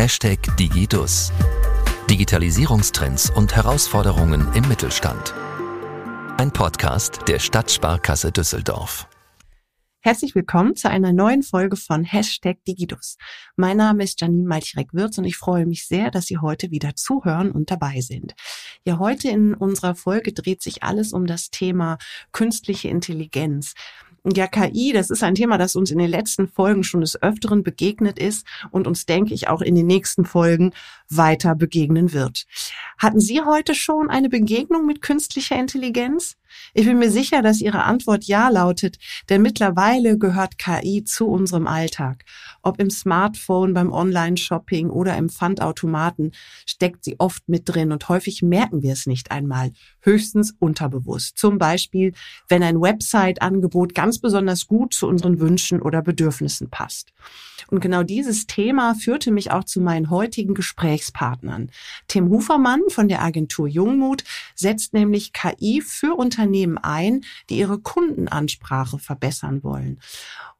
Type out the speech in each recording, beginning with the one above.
Hashtag Digidus. Digitalisierungstrends und Herausforderungen im Mittelstand. Ein Podcast der Stadtsparkasse Düsseldorf. Herzlich willkommen zu einer neuen Folge von Hashtag Digidus. Mein Name ist Janine Malchirek-Wirz und ich freue mich sehr, dass Sie heute wieder zuhören und dabei sind. Ja, heute in unserer Folge dreht sich alles um das Thema künstliche Intelligenz. Ja, KI, das ist ein Thema, das uns in den letzten Folgen schon des Öfteren begegnet ist und uns, denke ich, auch in den nächsten Folgen weiter begegnen wird. Hatten Sie heute schon eine Begegnung mit künstlicher Intelligenz? Ich bin mir sicher, dass Ihre Antwort ja lautet, denn mittlerweile gehört KI zu unserem Alltag. Ob im Smartphone, beim Online-Shopping oder im Pfandautomaten steckt sie oft mit drin und häufig merken wir es nicht einmal, höchstens unterbewusst. Zum Beispiel, wenn ein Website-Angebot ganz besonders gut zu unseren Wünschen oder Bedürfnissen passt. Und genau dieses Thema führte mich auch zu meinen heutigen Gesprächspartnern. Tim Hufermann von der Agentur Jungmut setzt nämlich KI für Unternehmen ein, die ihre Kundenansprache verbessern wollen.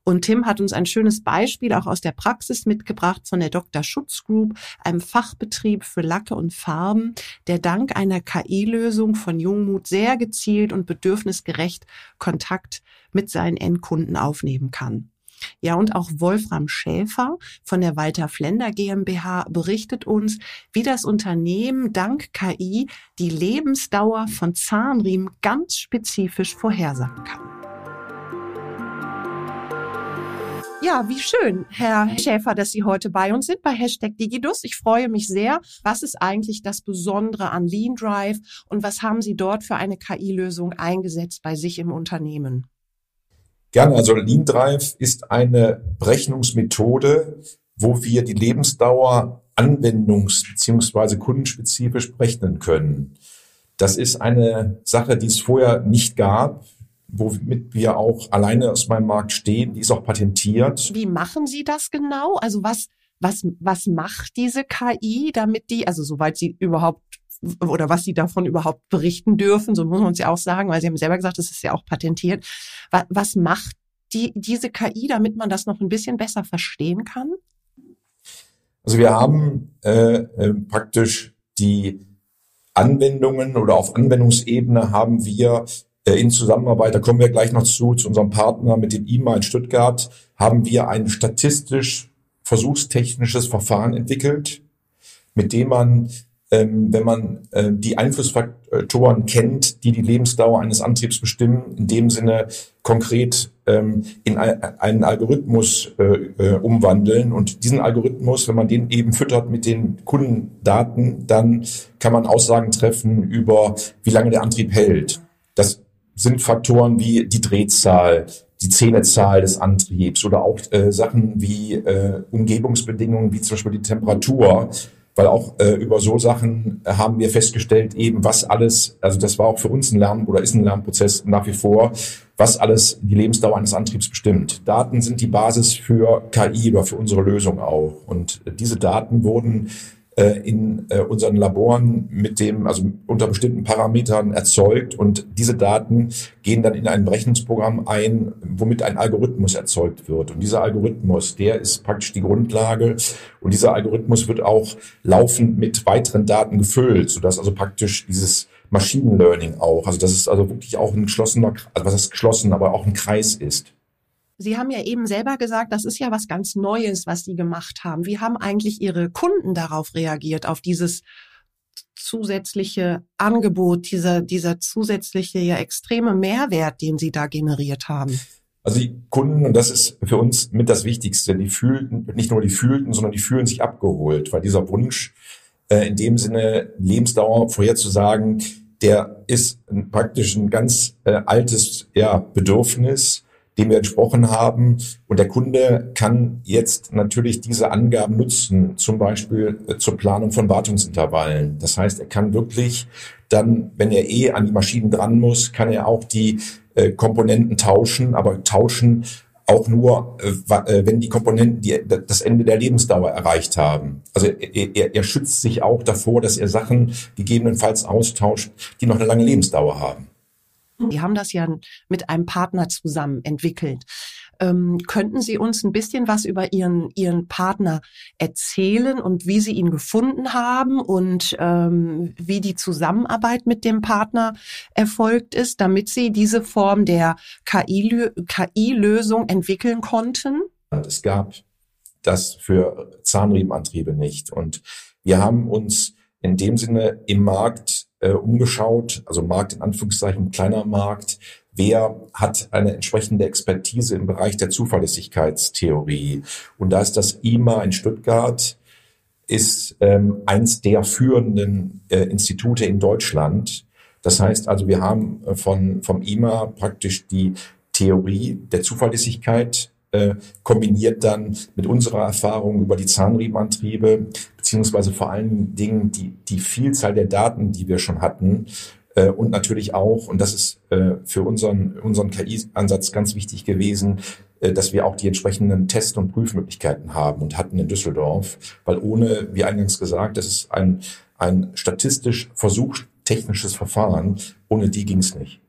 Und Tim hat uns ein schönes Beispiel auch aus der Praxis mitgebracht von der Dr. Schutz Group, einem Fachbetrieb für Lacke und Farben, der dank einer KI-Lösung von Jungmut sehr gezielt und bedürfnisgerecht Kontakt mit seinen Endkunden aufnehmen kann. Ja, und auch Wolfram Schäfer von der Walter Flender GmbH berichtet uns, wie das Unternehmen dank KI die Lebensdauer von Zahnriemen ganz spezifisch vorhersagen kann. Ja, wie schön, Herr Schäfer, dass Sie heute bei uns sind bei Hashtag Digidus. Ich freue mich sehr. Was ist eigentlich das Besondere an Lean Drive und was haben Sie dort für eine KI-Lösung eingesetzt bei sich im Unternehmen? Gerne. Also Lean Drive ist eine Berechnungsmethode, wo wir die Lebensdauer anwendungs- bzw. kundenspezifisch berechnen können. Das ist eine Sache, die es vorher nicht gab, womit wir auch alleine aus meinem Markt stehen. Die ist auch patentiert. Wie machen Sie das genau? Also was, was, was macht diese KI, damit die, also soweit sie überhaupt oder was sie davon überhaupt berichten dürfen, so muss man es ja auch sagen, weil sie haben selber gesagt, das ist ja auch patentiert. Was, was macht die, diese KI, damit man das noch ein bisschen besser verstehen kann? Also wir haben äh, äh, praktisch die Anwendungen oder auf Anwendungsebene haben wir äh, in Zusammenarbeit, da kommen wir gleich noch zu, zu unserem Partner mit dem IMA in Stuttgart, haben wir ein statistisch versuchstechnisches Verfahren entwickelt, mit dem man ähm, wenn man äh, die Einflussfaktoren kennt, die die Lebensdauer eines Antriebs bestimmen, in dem Sinne konkret ähm, in ein, einen Algorithmus äh, äh, umwandeln. Und diesen Algorithmus, wenn man den eben füttert mit den Kundendaten, dann kann man Aussagen treffen über, wie lange der Antrieb hält. Das sind Faktoren wie die Drehzahl, die Zähnezahl des Antriebs oder auch äh, Sachen wie äh, Umgebungsbedingungen, wie zum Beispiel die Temperatur weil auch äh, über so Sachen haben wir festgestellt, eben was alles, also das war auch für uns ein Lern- oder ist ein Lernprozess nach wie vor, was alles die Lebensdauer eines Antriebs bestimmt. Daten sind die Basis für KI oder für unsere Lösung auch. Und diese Daten wurden äh, in äh, unseren Laboren mit dem, also unter bestimmten Parametern erzeugt und diese Daten gehen dann in ein Berechnungsprogramm ein, womit ein Algorithmus erzeugt wird. Und dieser Algorithmus, der ist praktisch die Grundlage und dieser Algorithmus wird auch laufend mit weiteren Daten gefüllt, sodass also praktisch dieses Machine Learning auch, also das ist also wirklich auch ein geschlossener, also was ist geschlossen, aber auch ein Kreis ist. Sie haben ja eben selber gesagt, das ist ja was ganz Neues, was Sie gemacht haben. Wie haben eigentlich Ihre Kunden darauf reagiert, auf dieses zusätzliche Angebot, dieser, dieser zusätzliche, ja extreme Mehrwert, den Sie da generiert haben? Also die Kunden, und das ist für uns mit das Wichtigste, die fühlten, nicht nur die fühlten, sondern die fühlen sich abgeholt, weil dieser Wunsch, äh, in dem Sinne Lebensdauer vorherzusagen, der ist praktisch ein ganz äh, altes ja, Bedürfnis, dem wir entsprochen haben. Und der Kunde kann jetzt natürlich diese Angaben nutzen, zum Beispiel äh, zur Planung von Wartungsintervallen. Das heißt, er kann wirklich dann, wenn er eh an die Maschinen dran muss, kann er auch die äh, Komponenten tauschen, aber tauschen auch nur, äh, äh wenn die Komponenten die, das Ende der Lebensdauer erreicht haben. Also er, er, er schützt sich auch davor, dass er Sachen gegebenenfalls austauscht, die noch eine lange Lebensdauer haben. Die haben das ja mit einem Partner zusammen entwickelt. Ähm, könnten Sie uns ein bisschen was über Ihren, Ihren Partner erzählen und wie Sie ihn gefunden haben und ähm, wie die Zusammenarbeit mit dem Partner erfolgt ist, damit Sie diese Form der KI-Lösung entwickeln konnten? Es gab das für Zahnriemenantriebe nicht. Und wir haben uns in dem Sinne im Markt äh, umgeschaut, also Markt in Anführungszeichen, kleiner Markt, wer hat eine entsprechende Expertise im Bereich der Zuverlässigkeitstheorie. Und da ist das IMA in Stuttgart, ist ähm, eins der führenden äh, Institute in Deutschland. Das heißt also, wir haben äh, von, vom IMA praktisch die Theorie der Zuverlässigkeit äh, kombiniert dann mit unserer Erfahrung über die Zahnriemenantriebe, beziehungsweise vor allen Dingen die, die Vielzahl der Daten, die wir schon hatten. Äh, und natürlich auch, und das ist äh, für unseren, unseren KI-Ansatz ganz wichtig gewesen, äh, dass wir auch die entsprechenden Test- und Prüfmöglichkeiten haben und hatten in Düsseldorf, weil ohne, wie eingangs gesagt, das ist ein, ein statistisch versuchtechnisches Verfahren, ohne die ging es nicht.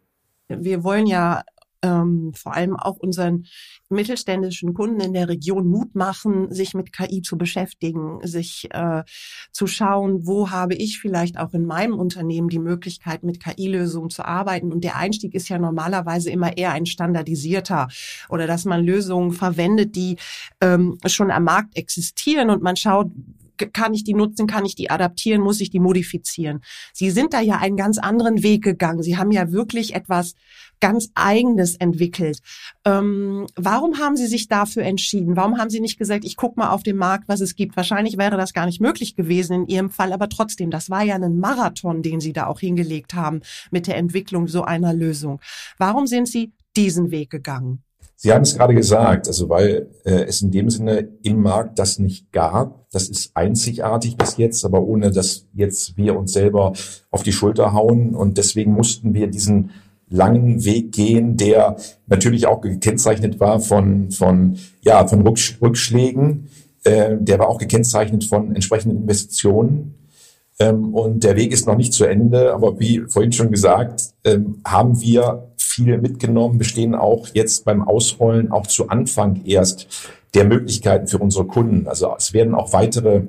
Wir wollen ja ähm, vor allem auch unseren mittelständischen Kunden in der Region Mut machen, sich mit KI zu beschäftigen, sich äh, zu schauen, wo habe ich vielleicht auch in meinem Unternehmen die Möglichkeit, mit KI-Lösungen zu arbeiten. Und der Einstieg ist ja normalerweise immer eher ein standardisierter oder dass man Lösungen verwendet, die ähm, schon am Markt existieren und man schaut, kann ich die nutzen, kann ich die adaptieren, muss ich die modifizieren. Sie sind da ja einen ganz anderen Weg gegangen. Sie haben ja wirklich etwas ganz Eigenes entwickelt. Ähm, warum haben Sie sich dafür entschieden? Warum haben Sie nicht gesagt, ich gucke mal auf den Markt, was es gibt? Wahrscheinlich wäre das gar nicht möglich gewesen in Ihrem Fall, aber trotzdem, das war ja ein Marathon, den Sie da auch hingelegt haben mit der Entwicklung so einer Lösung. Warum sind Sie diesen Weg gegangen? Sie haben es gerade gesagt, also weil äh, es in dem Sinne im Markt das nicht gab. Das ist einzigartig bis jetzt, aber ohne dass jetzt wir uns selber auf die Schulter hauen. Und deswegen mussten wir diesen langen Weg gehen, der natürlich auch gekennzeichnet war von, von, ja, von Rückschlägen. Äh, der war auch gekennzeichnet von entsprechenden Investitionen. Ähm, und der Weg ist noch nicht zu Ende, aber wie vorhin schon gesagt, ähm, haben wir viel mitgenommen, bestehen auch jetzt beim Ausrollen auch zu Anfang erst der Möglichkeiten für unsere Kunden. Also es werden auch weitere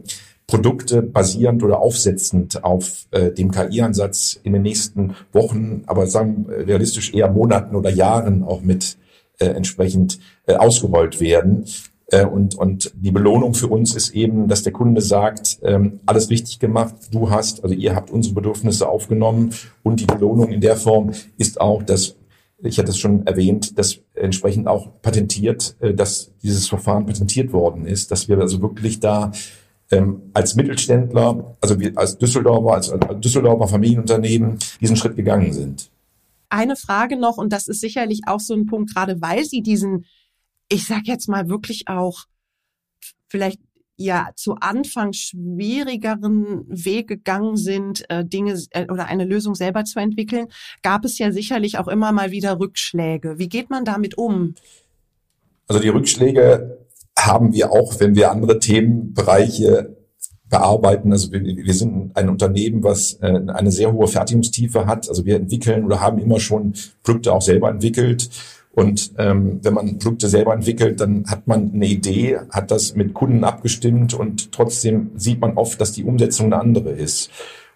Produkte basierend oder aufsetzend auf äh, dem KI-Ansatz in den nächsten Wochen, aber sagen realistisch eher Monaten oder Jahren auch mit äh, entsprechend äh, ausgerollt werden. Äh, und, und die Belohnung für uns ist eben, dass der Kunde sagt, ähm, alles richtig gemacht, du hast, also ihr habt unsere Bedürfnisse aufgenommen und die Belohnung in der Form ist auch, dass ich hatte es schon erwähnt, dass entsprechend auch patentiert, äh, dass dieses Verfahren patentiert worden ist, dass wir also wirklich da ähm, als Mittelständler, also wir als Düsseldorfer, als, als Düsseldorfer Familienunternehmen diesen Schritt gegangen sind. Eine Frage noch, und das ist sicherlich auch so ein Punkt, gerade weil Sie diesen, ich sag jetzt mal wirklich auch vielleicht ja zu Anfang schwierigeren Weg gegangen sind, äh, Dinge äh, oder eine Lösung selber zu entwickeln, gab es ja sicherlich auch immer mal wieder Rückschläge. Wie geht man damit um? Also die Rückschläge haben wir auch, wenn wir andere Themenbereiche bearbeiten. Also wir, wir sind ein Unternehmen, was äh, eine sehr hohe Fertigungstiefe hat. Also wir entwickeln oder haben immer schon Produkte auch selber entwickelt und ähm, wenn man Produkte selber entwickelt, dann hat man eine Idee, hat das mit Kunden abgestimmt und trotzdem sieht man oft, dass die Umsetzung eine andere ist.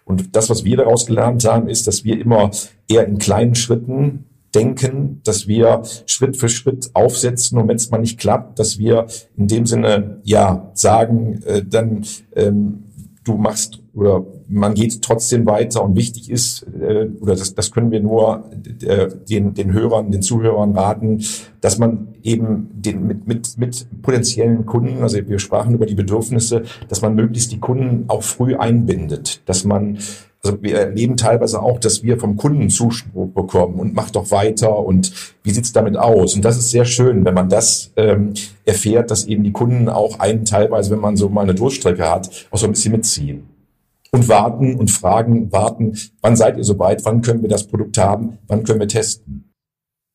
Und das, was wir daraus gelernt haben, ist, dass wir immer eher in kleinen Schritten denken, dass wir Schritt für Schritt aufsetzen und wenn es mal nicht klappt, dass wir in dem Sinne ja sagen, äh, dann ähm, du machst oder man geht trotzdem weiter und wichtig ist, äh, oder das, das können wir nur äh, den, den Hörern, den Zuhörern raten, dass man eben den, mit, mit, mit potenziellen Kunden, also wir sprachen über die Bedürfnisse, dass man möglichst die Kunden auch früh einbindet, dass man also wir erleben teilweise auch, dass wir vom Kunden Zuspruch bekommen und macht doch weiter und wie sieht's damit aus? Und das ist sehr schön, wenn man das ähm, erfährt, dass eben die Kunden auch einen teilweise, wenn man so mal eine Durchstrecke hat, auch so ein bisschen mitziehen. Und warten und fragen, warten, wann seid ihr soweit, wann können wir das Produkt haben, wann können wir testen?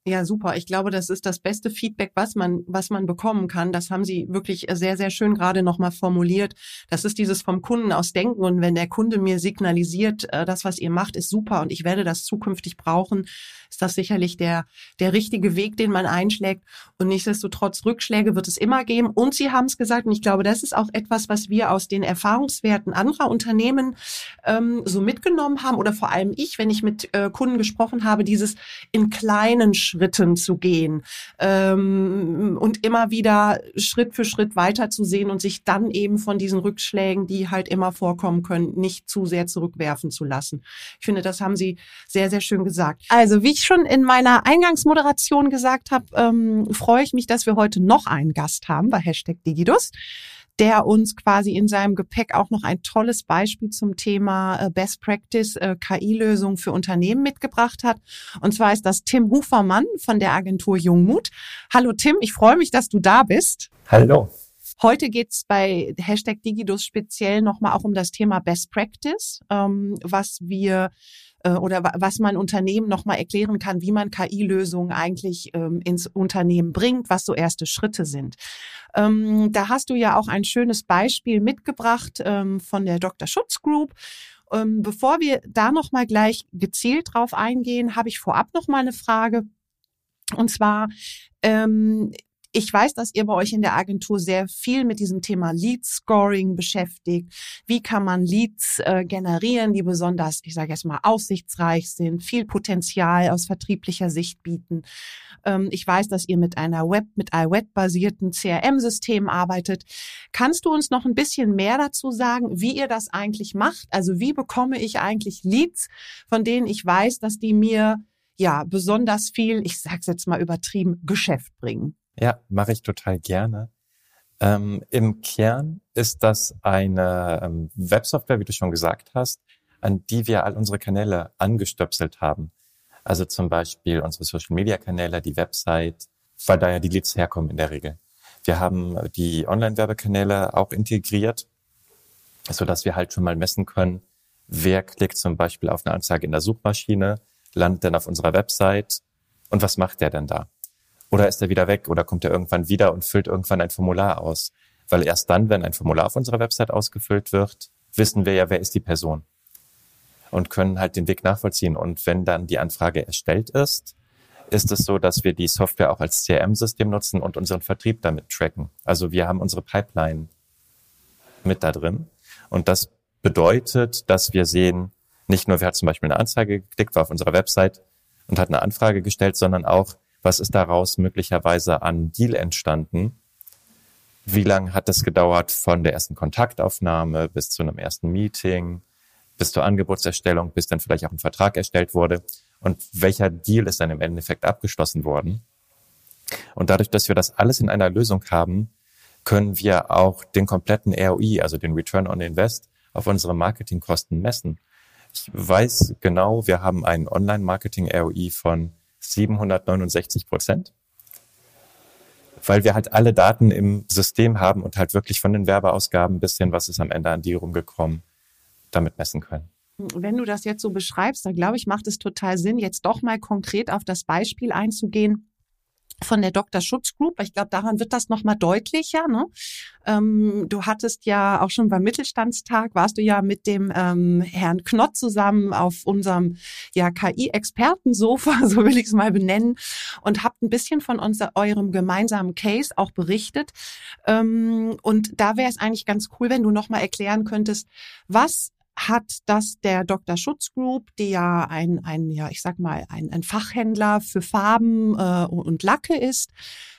Ja, super. Ich glaube, das ist das beste Feedback, was man, was man bekommen kann. Das haben Sie wirklich sehr, sehr schön gerade nochmal formuliert. Das ist dieses vom Kunden aus Denken. Und wenn der Kunde mir signalisiert, äh, das, was ihr macht, ist super und ich werde das zukünftig brauchen, ist das sicherlich der, der richtige Weg, den man einschlägt. Und nichtsdestotrotz Rückschläge wird es immer geben. Und Sie haben es gesagt, und ich glaube, das ist auch etwas, was wir aus den Erfahrungswerten anderer Unternehmen ähm, so mitgenommen haben. Oder vor allem ich, wenn ich mit äh, Kunden gesprochen habe, dieses in kleinen Schritten zu gehen ähm, und immer wieder Schritt für Schritt weiterzusehen und sich dann eben von diesen Rückschlägen, die halt immer vorkommen können, nicht zu sehr zurückwerfen zu lassen. Ich finde, das haben Sie sehr, sehr schön gesagt. Also, wie ich schon in meiner Eingangsmoderation gesagt habe, ähm, freue ich mich, dass wir heute noch einen Gast haben bei Hashtag Digidus der uns quasi in seinem Gepäck auch noch ein tolles Beispiel zum Thema äh, Best Practice äh, KI-Lösung für Unternehmen mitgebracht hat. Und zwar ist das Tim Hufermann von der Agentur Jungmut. Hallo Tim, ich freue mich, dass du da bist. Hallo. Heute geht's bei Hashtag Digidus speziell nochmal auch um das Thema Best Practice, ähm, was wir äh, oder was man Unternehmen nochmal erklären kann, wie man KI-Lösungen eigentlich ähm, ins Unternehmen bringt, was so erste Schritte sind. Ähm, da hast du ja auch ein schönes Beispiel mitgebracht ähm, von der Dr. Schutz Group. Ähm, bevor wir da nochmal gleich gezielt drauf eingehen, habe ich vorab nochmal eine Frage. Und zwar, ähm, ich weiß, dass ihr bei euch in der Agentur sehr viel mit diesem Thema Lead Scoring beschäftigt. Wie kann man Leads äh, generieren, die besonders, ich sage jetzt mal, aussichtsreich sind, viel Potenzial aus vertrieblicher Sicht bieten. Ähm, ich weiß, dass ihr mit einer Web, mit iWeb-basierten CRM-System arbeitet. Kannst du uns noch ein bisschen mehr dazu sagen, wie ihr das eigentlich macht? Also wie bekomme ich eigentlich Leads, von denen ich weiß, dass die mir ja besonders viel, ich sage es jetzt mal übertrieben, Geschäft bringen? Ja, mache ich total gerne. Ähm, Im Kern ist das eine ähm, Websoftware, wie du schon gesagt hast, an die wir all unsere Kanäle angestöpselt haben. Also zum Beispiel unsere Social-Media-Kanäle, die Website, weil da ja die Leads herkommen in der Regel. Wir haben die Online-Werbekanäle auch integriert, so dass wir halt schon mal messen können, wer klickt zum Beispiel auf eine Anzeige in der Suchmaschine, landet dann auf unserer Website und was macht der denn da? Oder ist er wieder weg oder kommt er irgendwann wieder und füllt irgendwann ein Formular aus? Weil erst dann, wenn ein Formular auf unserer Website ausgefüllt wird, wissen wir ja, wer ist die Person und können halt den Weg nachvollziehen. Und wenn dann die Anfrage erstellt ist, ist es so, dass wir die Software auch als CRM-System nutzen und unseren Vertrieb damit tracken. Also wir haben unsere Pipeline mit da drin. Und das bedeutet, dass wir sehen, nicht nur, wer hat zum Beispiel eine Anzeige geklickt, war auf unserer Website und hat eine Anfrage gestellt, sondern auch, was ist daraus möglicherweise an Deal entstanden? Wie lange hat es gedauert von der ersten Kontaktaufnahme bis zu einem ersten Meeting, bis zur Angebotserstellung, bis dann vielleicht auch ein Vertrag erstellt wurde? Und welcher Deal ist dann im Endeffekt abgeschlossen worden? Und dadurch, dass wir das alles in einer Lösung haben, können wir auch den kompletten ROI, also den Return on Invest, auf unsere Marketingkosten messen. Ich weiß genau, wir haben einen Online-Marketing-ROI von 769 Prozent, weil wir halt alle Daten im System haben und halt wirklich von den Werbeausgaben bis hin, was ist am Ende an die rumgekommen, damit messen können. Wenn du das jetzt so beschreibst, dann glaube ich, macht es total Sinn, jetzt doch mal konkret auf das Beispiel einzugehen, von der Dr. Schutz Group. Ich glaube, daran wird das nochmal deutlicher. Ne? Ähm, du hattest ja auch schon beim Mittelstandstag, warst du ja mit dem ähm, Herrn Knott zusammen auf unserem ja, KI-Expertensofa, so will ich es mal benennen, und habt ein bisschen von unser, eurem gemeinsamen Case auch berichtet. Ähm, und da wäre es eigentlich ganz cool, wenn du nochmal erklären könntest, was hat das der Dr. Schutz Group, die ja ein, ein ja, ich sag mal, ein, ein Fachhändler für Farben äh, und Lacke ist.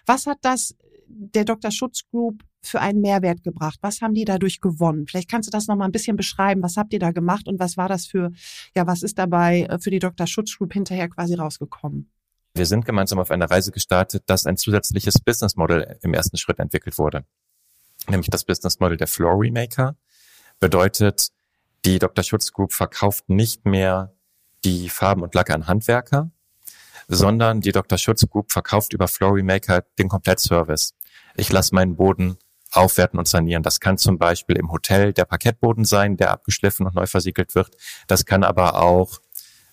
Was hat das der Dr. Schutz Group für einen Mehrwert gebracht? Was haben die dadurch gewonnen? Vielleicht kannst du das noch ein bisschen beschreiben. Was habt ihr da gemacht und was war das für, ja, was ist dabei äh, für die Dr. Schutz Group hinterher quasi rausgekommen? Wir sind gemeinsam auf einer Reise gestartet, dass ein zusätzliches Business Model im ersten Schritt entwickelt wurde. Nämlich das Business Model der Floor Remaker. Bedeutet, die Dr. Schutz Group verkauft nicht mehr die Farben und Lacke an Handwerker, sondern die Dr. Schutz Group verkauft über Floremaker den Komplettservice. Ich lasse meinen Boden aufwerten und sanieren. Das kann zum Beispiel im Hotel der Parkettboden sein, der abgeschliffen und neu versiegelt wird. Das kann aber auch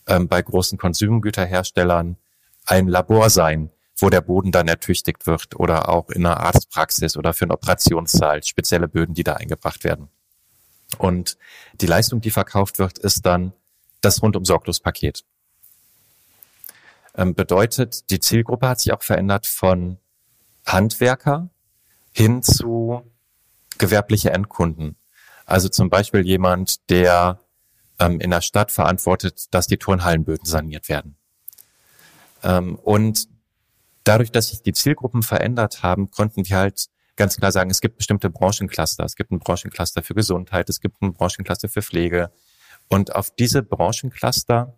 ähm, bei großen Konsumgüterherstellern ein Labor sein, wo der Boden dann ertüchtigt wird oder auch in einer Arztpraxis oder für einen Operationssaal spezielle Böden, die da eingebracht werden. Und die Leistung, die verkauft wird, ist dann das rundum sorglos Paket. Ähm, bedeutet, die Zielgruppe hat sich auch verändert von Handwerker hin zu gewerbliche Endkunden. Also zum Beispiel jemand, der ähm, in der Stadt verantwortet, dass die Turnhallenböden saniert werden. Ähm, und dadurch, dass sich die Zielgruppen verändert haben, konnten wir halt ganz klar sagen, es gibt bestimmte Branchencluster. Es gibt einen Branchencluster für Gesundheit, es gibt einen Branchencluster für Pflege. Und auf diese Branchencluster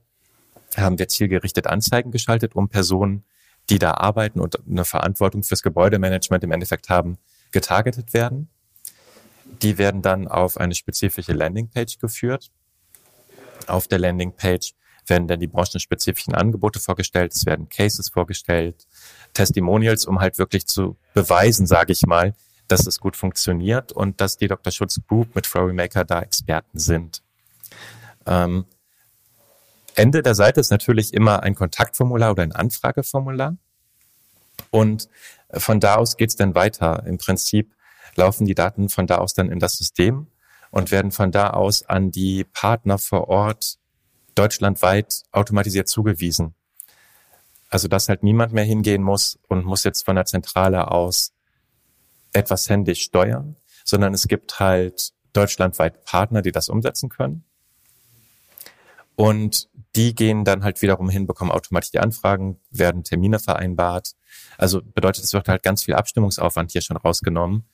haben wir zielgerichtet Anzeigen geschaltet, um Personen, die da arbeiten und eine Verantwortung fürs Gebäudemanagement im Endeffekt haben, getargetet werden. Die werden dann auf eine spezifische Landingpage geführt. Auf der Landingpage werden dann die branchenspezifischen Angebote vorgestellt, es werden Cases vorgestellt, Testimonials, um halt wirklich zu beweisen, sage ich mal, dass es gut funktioniert und dass die Dr. Schutz Group mit Flurry Maker da Experten sind. Ähm, Ende der Seite ist natürlich immer ein Kontaktformular oder ein Anfrageformular. Und von da aus geht's dann weiter. Im Prinzip laufen die Daten von da aus dann in das System und werden von da aus an die Partner vor Ort deutschlandweit automatisiert zugewiesen. Also dass halt niemand mehr hingehen muss und muss jetzt von der Zentrale aus etwas händisch steuern, sondern es gibt halt deutschlandweit Partner, die das umsetzen können. Und die gehen dann halt wiederum hin, bekommen automatisch die Anfragen, werden Termine vereinbart. Also bedeutet, es wird halt ganz viel Abstimmungsaufwand hier schon rausgenommen.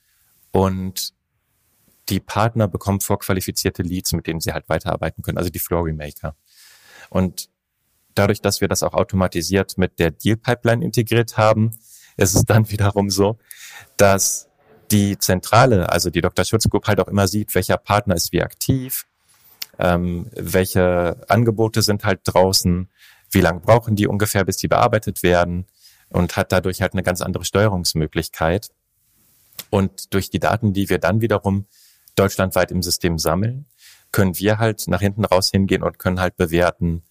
Und die Partner bekommen vorqualifizierte Leads, mit denen sie halt weiterarbeiten können, also die Floor Remaker. Und dadurch, dass wir das auch automatisiert mit der Deal Pipeline integriert haben, ist es dann wiederum so, dass die Zentrale, also die Dr. Schutz Group halt auch immer sieht, welcher Partner ist wie aktiv, ähm, welche Angebote sind halt draußen, wie lange brauchen die ungefähr, bis die bearbeitet werden und hat dadurch halt eine ganz andere Steuerungsmöglichkeit. Und durch die Daten, die wir dann wiederum deutschlandweit im System sammeln, können wir halt nach hinten raus hingehen und können halt bewerten,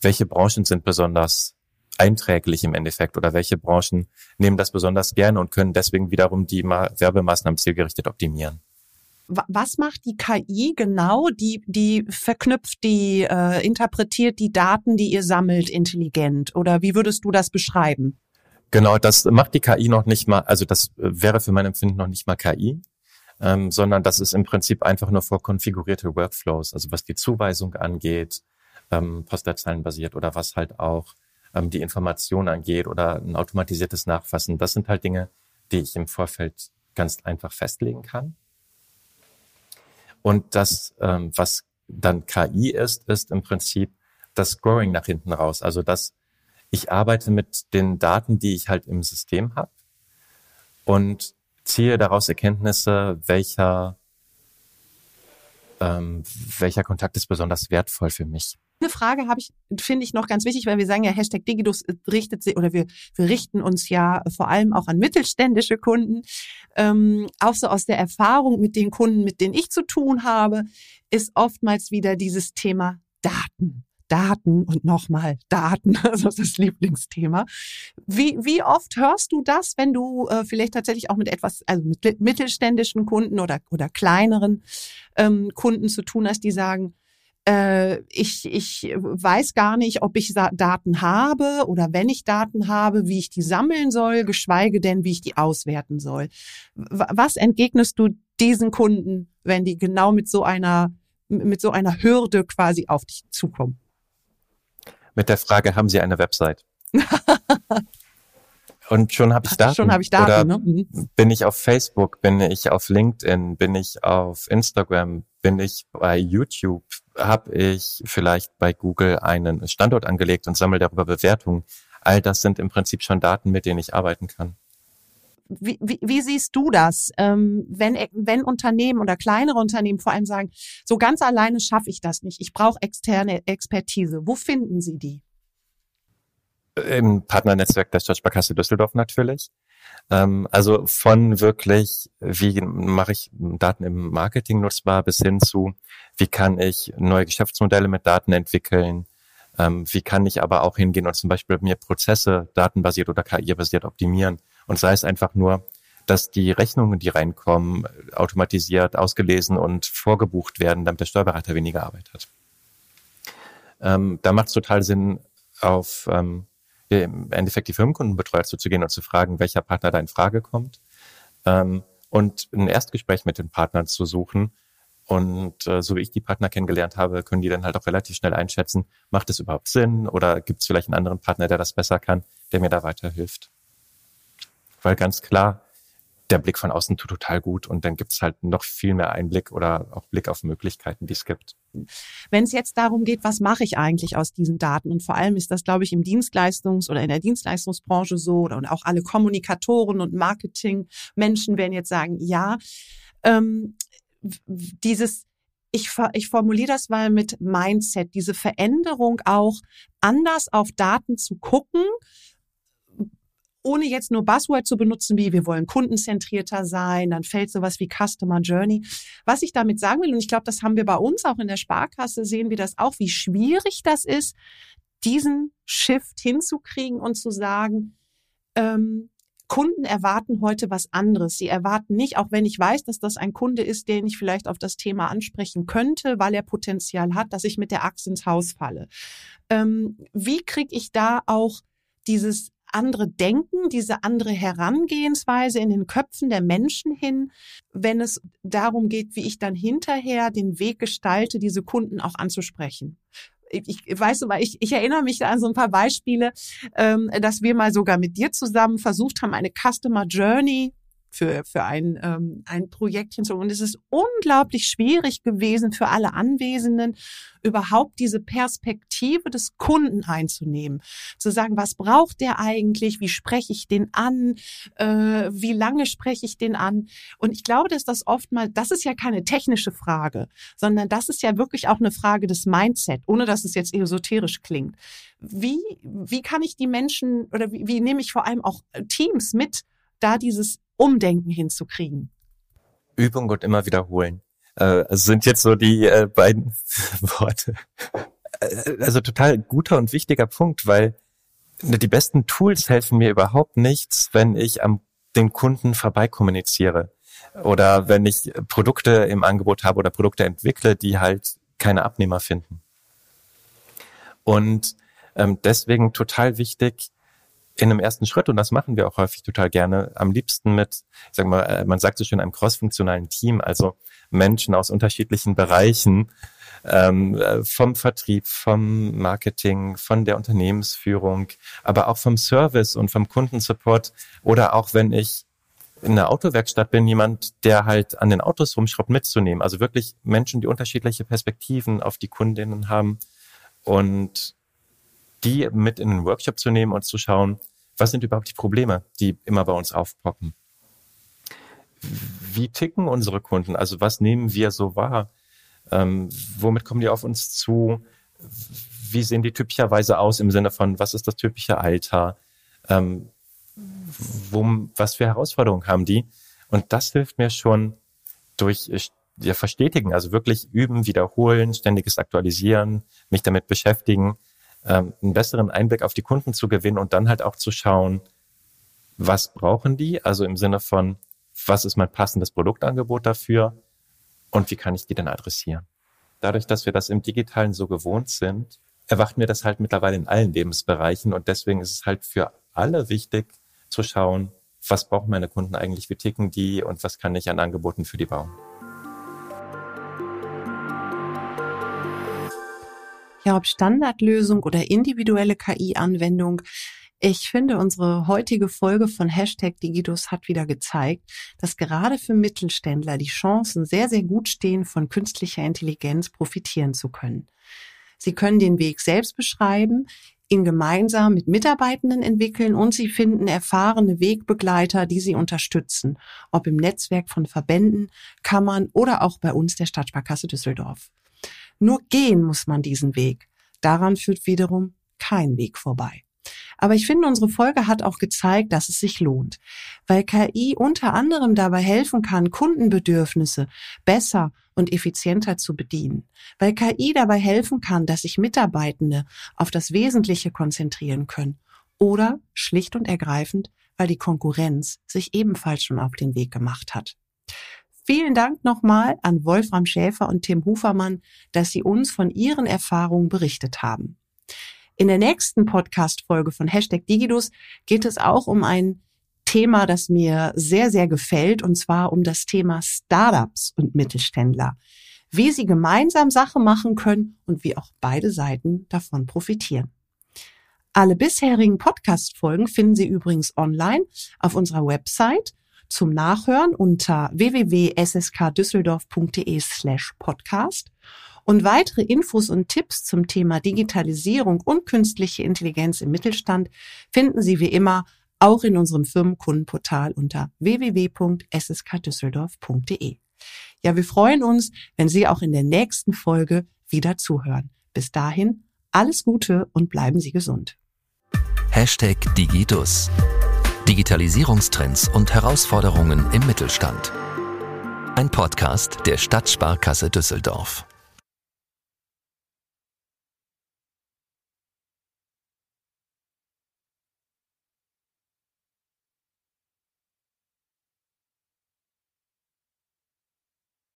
welche Branchen sind besonders einträglich im Endeffekt oder welche Branchen nehmen das besonders gerne und können deswegen wiederum die Werbemaßnahmen zielgerichtet optimieren. Was macht die KI genau? Die, die verknüpft, die äh, interpretiert die Daten, die ihr sammelt, intelligent. Oder wie würdest du das beschreiben? Genau, das macht die KI noch nicht mal, also das wäre für mein Empfinden noch nicht mal KI, ähm, sondern das ist im Prinzip einfach nur vorkonfigurierte Workflows, also was die Zuweisung angeht, ähm, Postleitzahlenbasiert oder was halt auch ähm, die Information angeht oder ein automatisiertes Nachfassen. Das sind halt Dinge, die ich im Vorfeld ganz einfach festlegen kann. Und das, ähm, was dann KI ist, ist im Prinzip das Scoring nach hinten raus. Also dass ich arbeite mit den Daten, die ich halt im System habe und ziehe daraus Erkenntnisse, welcher, ähm, welcher Kontakt ist besonders wertvoll für mich. Eine Frage habe ich, finde ich noch ganz wichtig, weil wir sagen ja, Hashtag Digidus richtet sich oder wir, wir richten uns ja vor allem auch an mittelständische Kunden. Ähm, auch so aus der Erfahrung mit den Kunden, mit denen ich zu tun habe, ist oftmals wieder dieses Thema Daten. Daten und nochmal Daten, also das Lieblingsthema. Wie, wie oft hörst du das, wenn du äh, vielleicht tatsächlich auch mit etwas, also mit mittelständischen Kunden oder, oder kleineren ähm, Kunden zu tun hast, die sagen, äh, ich, ich weiß gar nicht, ob ich Daten habe oder wenn ich Daten habe, wie ich die sammeln soll, geschweige denn, wie ich die auswerten soll. Was entgegnest du diesen Kunden, wenn die genau mit so einer, mit so einer Hürde quasi auf dich zukommen? Mit der Frage, haben Sie eine Website? Und schon habe ich Daten. Schon habe ich Daten. Oder ne? Mhm. Bin ich auf Facebook? Bin ich auf LinkedIn? Bin ich auf Instagram? Bin ich bei YouTube? Habe ich vielleicht bei Google einen Standort angelegt und sammle darüber Bewertungen? All das sind im Prinzip schon Daten, mit denen ich arbeiten kann. Wie, wie, wie siehst du das, ähm, wenn, wenn Unternehmen oder kleinere Unternehmen vor allem sagen, so ganz alleine schaffe ich das nicht, ich brauche externe Expertise. Wo finden sie die? Im Partnernetzwerk der Stadtsparkasse Düsseldorf natürlich. Ähm, also von wirklich, wie mache ich Daten im Marketing nutzbar, bis hin zu, wie kann ich neue Geschäftsmodelle mit Daten entwickeln, Ähm, wie kann ich aber auch hingehen und zum Beispiel mir Prozesse datenbasiert oder KI-basiert optimieren? Und sei es einfach nur, dass die Rechnungen, die reinkommen, automatisiert, ausgelesen und vorgebucht werden, damit der Steuerberater weniger Arbeit hat. Ähm, da macht es total Sinn, auf ähm, im Endeffekt die Firmenkundenbetreuer zuzugehen und zu fragen, welcher Partner da in Frage kommt. Ähm, und ein Erstgespräch mit den Partnern zu suchen. Und äh, so wie ich die Partner kennengelernt habe, können die dann halt auch relativ schnell einschätzen, macht es überhaupt Sinn oder gibt es vielleicht einen anderen Partner, der das besser kann, der mir da weiterhilft. Weil ganz klar, der Blick von außen tut total gut und dann gibt es halt noch viel mehr Einblick oder auch Blick auf Möglichkeiten, die es gibt. Wenn es jetzt darum geht, was mache ich eigentlich aus diesen Daten? Und vor allem ist das, glaube ich, im Dienstleistungs- oder in der Dienstleistungsbranche so und auch alle Kommunikatoren und Marketingmenschen werden jetzt sagen, ja, ähm, dieses ich, ich formuliere das mal mit Mindset, diese Veränderung auch anders auf Daten zu gucken, ohne jetzt nur Buzzword zu benutzen, wie wir wollen kundenzentrierter sein, dann fällt sowas wie Customer Journey. Was ich damit sagen will, und ich glaube, das haben wir bei uns auch in der Sparkasse, sehen wir das auch, wie schwierig das ist, diesen Shift hinzukriegen und zu sagen, ähm, Kunden erwarten heute was anderes. Sie erwarten nicht, auch wenn ich weiß, dass das ein Kunde ist, den ich vielleicht auf das Thema ansprechen könnte, weil er Potenzial hat, dass ich mit der Axt ins Haus falle. Ähm, wie kriege ich da auch dieses andere Denken, diese andere Herangehensweise in den Köpfen der Menschen hin, wenn es darum geht, wie ich dann hinterher den Weg gestalte, diese Kunden auch anzusprechen. Ich weiß aber, ich, ich erinnere mich da an so ein paar Beispiele, ähm, dass wir mal sogar mit dir zusammen versucht haben, eine Customer Journey für, für ein, ähm, ein Projekt hinzu. Und es ist unglaublich schwierig gewesen für alle Anwesenden, überhaupt diese Perspektive des Kunden einzunehmen. Zu sagen, was braucht der eigentlich? Wie spreche ich den an? Äh, wie lange spreche ich den an? Und ich glaube, dass das oft mal, das ist ja keine technische Frage, sondern das ist ja wirklich auch eine Frage des Mindset, ohne dass es jetzt esoterisch klingt. Wie, wie kann ich die Menschen oder wie, wie nehme ich vor allem auch Teams mit, da dieses Umdenken hinzukriegen? Übung und immer wiederholen. Äh, sind jetzt so die äh, beiden Worte. Äh, also total guter und wichtiger Punkt, weil die besten Tools helfen mir überhaupt nichts, wenn ich am den Kunden vorbei kommuniziere oder wenn ich Produkte im Angebot habe oder Produkte entwickle, die halt keine Abnehmer finden. Und ähm, deswegen total wichtig, in einem ersten Schritt, und das machen wir auch häufig total gerne, am liebsten mit, ich sag mal, äh, man sagt so schön, einem crossfunktionalen Team, also Menschen aus unterschiedlichen Bereichen, ähm, äh, vom Vertrieb, vom Marketing, von der Unternehmensführung, aber auch vom Service und vom Kundensupport oder auch wenn ich in einer Autowerkstatt bin, jemand, der halt an den Autos rumschraubt, mitzunehmen. Also wirklich Menschen, die unterschiedliche Perspektiven auf die Kundinnen haben und die mit in den Workshop zu nehmen und zu schauen, was sind überhaupt die Probleme, die immer bei uns aufpoppen? Wie ticken unsere Kunden? Also was nehmen wir so wahr? Ähm, womit kommen die auf uns zu? Wie sehen die typischerweise aus im Sinne von, was ist das typische Alter? Ähm, wo, was für Herausforderungen haben die? Und das hilft mir schon durch ja, Verstetigen, also wirklich üben, wiederholen, ständiges Aktualisieren, mich damit beschäftigen, ähm, einen besseren Einblick auf die Kunden zu gewinnen und dann halt auch zu schauen, was brauchen die? Also im Sinne von, was ist mein passendes Produktangebot dafür und wie kann ich die denn adressieren? Dadurch, dass wir das im Digitalen so gewohnt sind, erwacht mir das halt mittlerweile in allen Lebensbereichen und deswegen ist es halt für alle wichtig zu schauen, was brauchen meine Kunden eigentlich, wie ticken die und was kann ich an Angeboten für die bauen. Ja, ob Standardlösung oder individuelle KI-Anwendung. Ich finde, unsere heutige Folge von Hashtag Digitus hat wieder gezeigt, dass gerade für Mittelständler die Chancen sehr, sehr gut stehen, von künstlicher Intelligenz profitieren zu können. Sie können den Weg selbst beschreiben, ihn gemeinsam mit Mitarbeitenden entwickeln und sie finden erfahrene Wegbegleiter, die sie unterstützen, ob im Netzwerk von Verbänden, Kammern oder auch bei uns der Stadtsparkasse Düsseldorf. Nur gehen muss man diesen Weg. Daran führt wiederum kein Weg vorbei. Aber ich finde, unsere Folge hat auch gezeigt, dass es sich lohnt, weil KI unter anderem dabei helfen kann, Kundenbedürfnisse besser und effizienter zu bedienen, weil KI dabei helfen kann, dass sich Mitarbeitende auf das Wesentliche konzentrieren können oder schlicht und ergreifend, weil die Konkurrenz sich ebenfalls schon auf den Weg gemacht hat. Vielen Dank nochmal an Wolfram Schäfer und Tim Hufermann, dass sie uns von ihren Erfahrungen berichtet haben. In der nächsten Podcast-Folge von Hashtag Digidus geht es auch um ein Thema, das mir sehr, sehr gefällt, und zwar um das Thema Startups und Mittelständler. Wie sie gemeinsam Sache machen können und wie auch beide Seiten davon profitieren. Alle bisherigen Podcast-Folgen finden Sie übrigens online auf unserer Website zum Nachhören unter www.sskdüsseldorf.de slash podcast. Und weitere Infos und Tipps zum Thema Digitalisierung und künstliche Intelligenz im Mittelstand finden Sie wie immer auch in unserem Firmenkundenportal unter www.sskdüsseldorf.de. Ja, wir freuen uns, wenn Sie auch in der nächsten Folge wieder zuhören. Bis dahin, alles Gute und bleiben Sie gesund. Hashtag Digidus. Digitalisierungstrends und Herausforderungen im Mittelstand. Ein Podcast der Stadtsparkasse Düsseldorf.